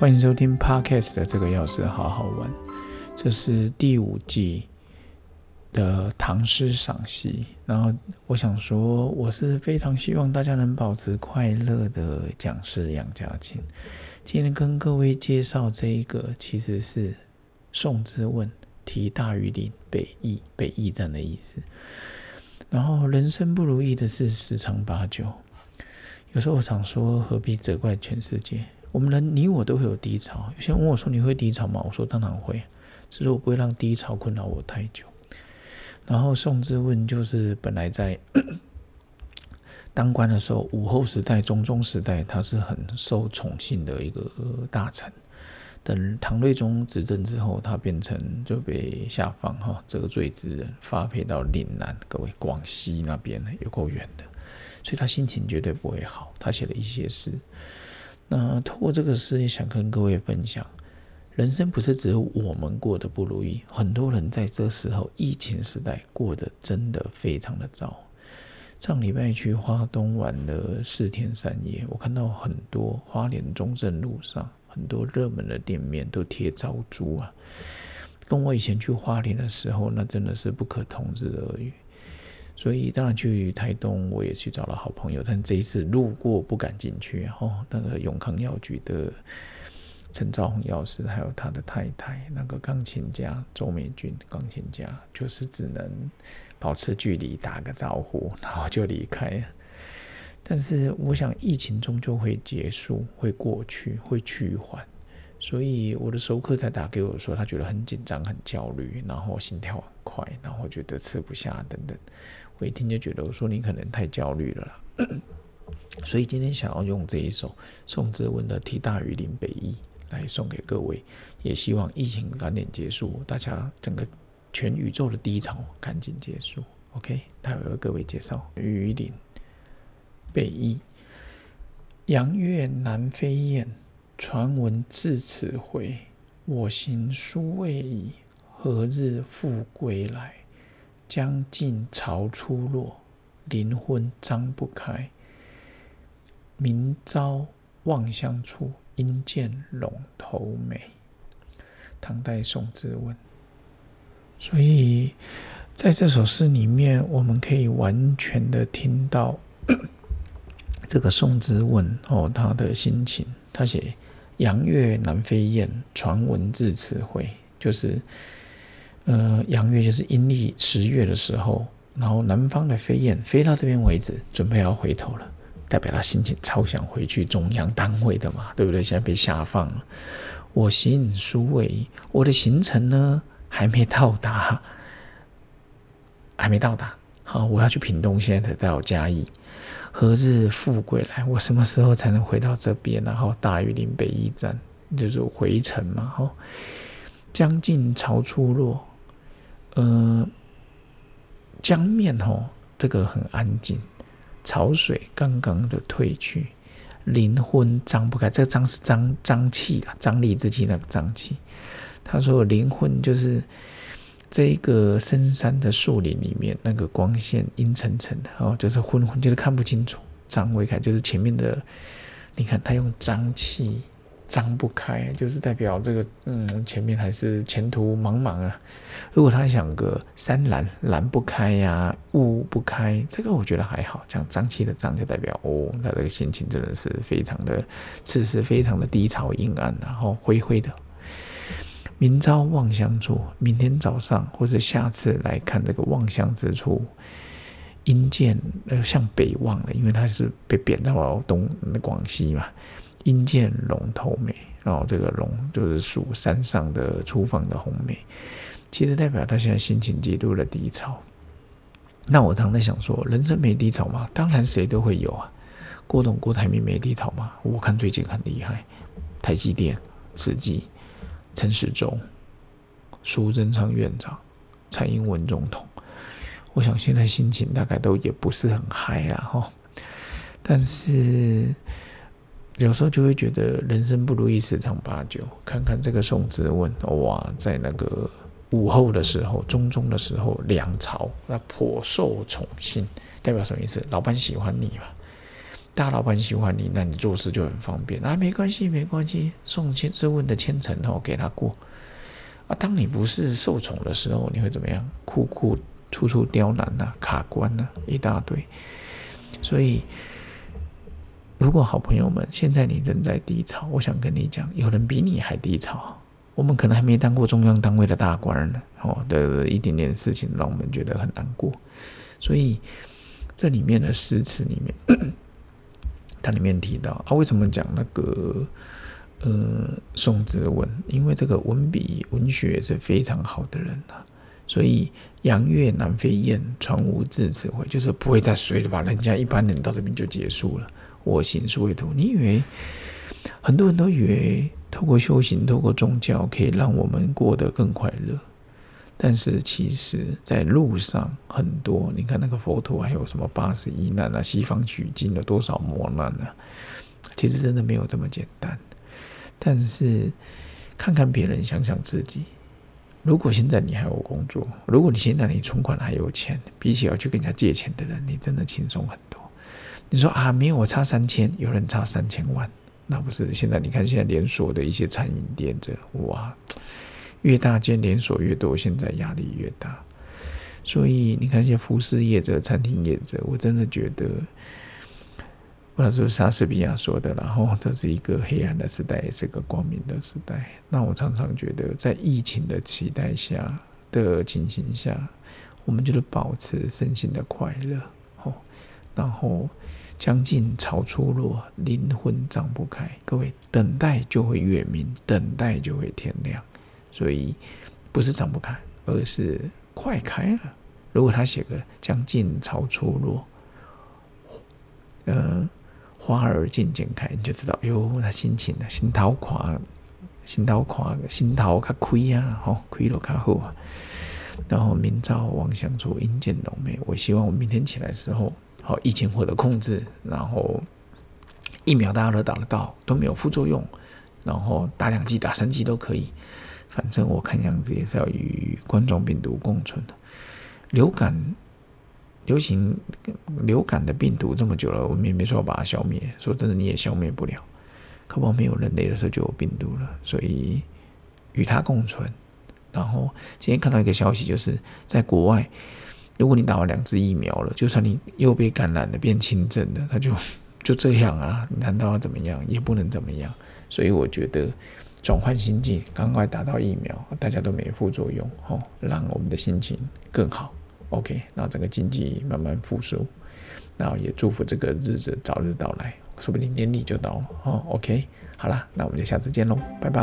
欢迎收听 Podcast 的这个钥匙好好玩，这是第五季的唐诗赏析。然后我想说，我是非常希望大家能保持快乐的讲师杨家庆。今天跟各位介绍这一个，其实是宋之问题大于岭北驿北驿站的意思。然后人生不如意的事十常八九，有时候我常说，何必责怪全世界？我们人你我都会有低潮。有些人问我说：“你会低潮吗？”我说：“当然会，只是我不会让低潮困扰我太久。”然后宋之问就是本来在 当官的时候，武后时代、中宗时代，他是很受宠幸的一个大臣。等唐睿宗执政之后，他变成就被下放哈，得罪之人发配到岭南，各位广西那边有够远的，所以他心情绝对不会好。他写了一些诗。那透过这个事也想跟各位分享，人生不是只有我们过得不如意，很多人在这时候疫情时代过得真的非常的糟。上礼拜去花东玩了四天三夜，我看到很多花莲中正路上很多热门的店面都贴招租啊，跟我以前去花莲的时候，那真的是不可同日而语。所以当然去台东，我也去找了好朋友，但这一次路过不敢进去。哦，那个永康药局的陈兆宏药师，还有他的太太，那个钢琴家周美君，钢琴家就是只能保持距离，打个招呼，然后就离开了。但是我想，疫情终究会结束，会过去，会趋缓。所以我的熟客才打给我说，他觉得很紧张、很焦虑，然后心跳很快，然后觉得吃不下等等。我一听就觉得，我说你可能太焦虑了啦。所以今天想要用这一首宋之问的《题大于林北驿》来送给各位，也希望疫情赶紧结束，大家整个全宇宙的低潮赶紧结束。OK，待会为各位介绍《于林北驿》，阳月南飞雁。传闻至此回，我行殊未已，何日复归来？将近潮初落，灵魂张不开。明朝望乡处，应见陇头美。唐代宋之问。所以在这首诗里面，我们可以完全的听到 这个宋之问哦，他的心情，他写。杨月南飞雁，传闻至此回。就是，呃，阳月就是阴历十月的时候，然后南方的飞燕飞到这边为止，准备要回头了，代表他心情超想回去中央单位的嘛，对不对？现在被下放了，我行书未，我的行程呢还没到达，还没到达。好，我要去屏东，现在才到嘉义。何日复归来？我什么时候才能回到这边？然后大屿林北驿站就是回程嘛。哦，江近潮初落，呃，江面哦，这个很安静，潮水刚刚的退去，灵魂张不开。这个张是张张气啊，张力之气那个张气。他说灵魂就是。这个深山的树林里面，那个光线阴沉沉的哦，就是昏昏，就是看不清楚。张未开，就是前面的，你看他用张气张不开，就是代表这个嗯，前面还是前途茫茫啊。如果他想个山拦拦不开呀，雾不开，这个我觉得还好。讲张气的张，就代表哦，他这个心情真的是非常的，此时非常的低潮阴暗，然后灰灰的。明朝望乡处，明天早上或者下次来看这个望乡之处，阴见呃向北望了，因为它是被贬到东广西嘛。阴见龙头眉，然后这个龙就是属山上的厨房的红梅，其实代表他现在心情极度的低潮。那我常在想说，人生没低潮吗？当然谁都会有啊。郭董郭台铭没低潮吗？我看最近很厉害，台积电、慈济。陈时中、苏贞昌院长、蔡英文总统，我想现在心情大概都也不是很嗨了哈。但是有时候就会觉得人生不如意十常八九。看看这个宋之问，哇，在那个武后的时候、中宗的时候，梁朝那颇受宠幸，代表什么意思？老板喜欢你嘛。大老板喜欢你，那你做事就很方便啊，没关系，没关系，宋千这问的千层哦，给他过啊。当你不是受宠的时候，你会怎么样？苦苦处处刁难呐，卡关呐，一大堆。所以，如果好朋友们现在你正在低潮，我想跟你讲，有人比你还低潮。我们可能还没当过中央单位的大官呢，哦的一点点事情让我们觉得很难过。所以，这里面的诗词里面。它里面提到啊，为什么讲那个呃宋之文？因为这个文笔文学是非常好的人呐，所以扬月南飞雁，船无字词汇，就是不会再随着把人家一般人到这边就结束了。我行是为图，你以为很多人都以为透过修行、透过宗教可以让我们过得更快乐。但是其实，在路上很多，你看那个佛陀，还有什么八十一难啊，西方取经有多少磨难啊？其实真的没有这么简单。但是看看别人，想想自己。如果现在你还有工作，如果你现在你存款还有钱，比起要去跟人家借钱的人，你真的轻松很多。你说啊，没有我差三千，有人差三千万，那不是？现在你看现在连锁的一些餐饮店，这哇。越大间连锁越多，现在压力越大，所以你看一些服饰业者、餐厅业者，我真的觉得，不知道是不是莎士比亚说的，然后这是一个黑暗的时代，也是个光明的时代。那我常常觉得，在疫情的期待下的情形下，我们就是保持身心的快乐，哦，然后将近潮出落，灵魂长不开。各位，等待就会月明，等待就会天亮。所以不是长不开，而是快开了。如果他写个“将近草初落”，呃，花儿渐渐开，你就知道，哟，他心情呢，心头宽，心头宽，心头较开啊，吼，开了较好啊。然后明朝望乡处，阴见浓眉。我希望我明天起来时候，疫情获得控制，然后疫苗大家都打得到，都没有副作用，然后打两剂、打三剂都可以。反正我看样子也是要与冠状病毒共存的。流感、流行流感的病毒这么久了，我们也没说要把它消灭。说真的，你也消灭不了。可不，没有人类的时候就有病毒了，所以与它共存。然后今天看到一个消息，就是在国外，如果你打完两支疫苗了，就算你又被感染了变轻症了，它就 就这样啊？难道要怎么样？也不能怎么样。所以我觉得。转换心境，赶快打到疫苗，大家都没副作用，哦，让我们的心情更好。OK，那整个经济慢慢复苏，然后也祝福这个日子早日到来，说不定年底就到了。哦，OK，好了，那我们就下次见喽，拜拜。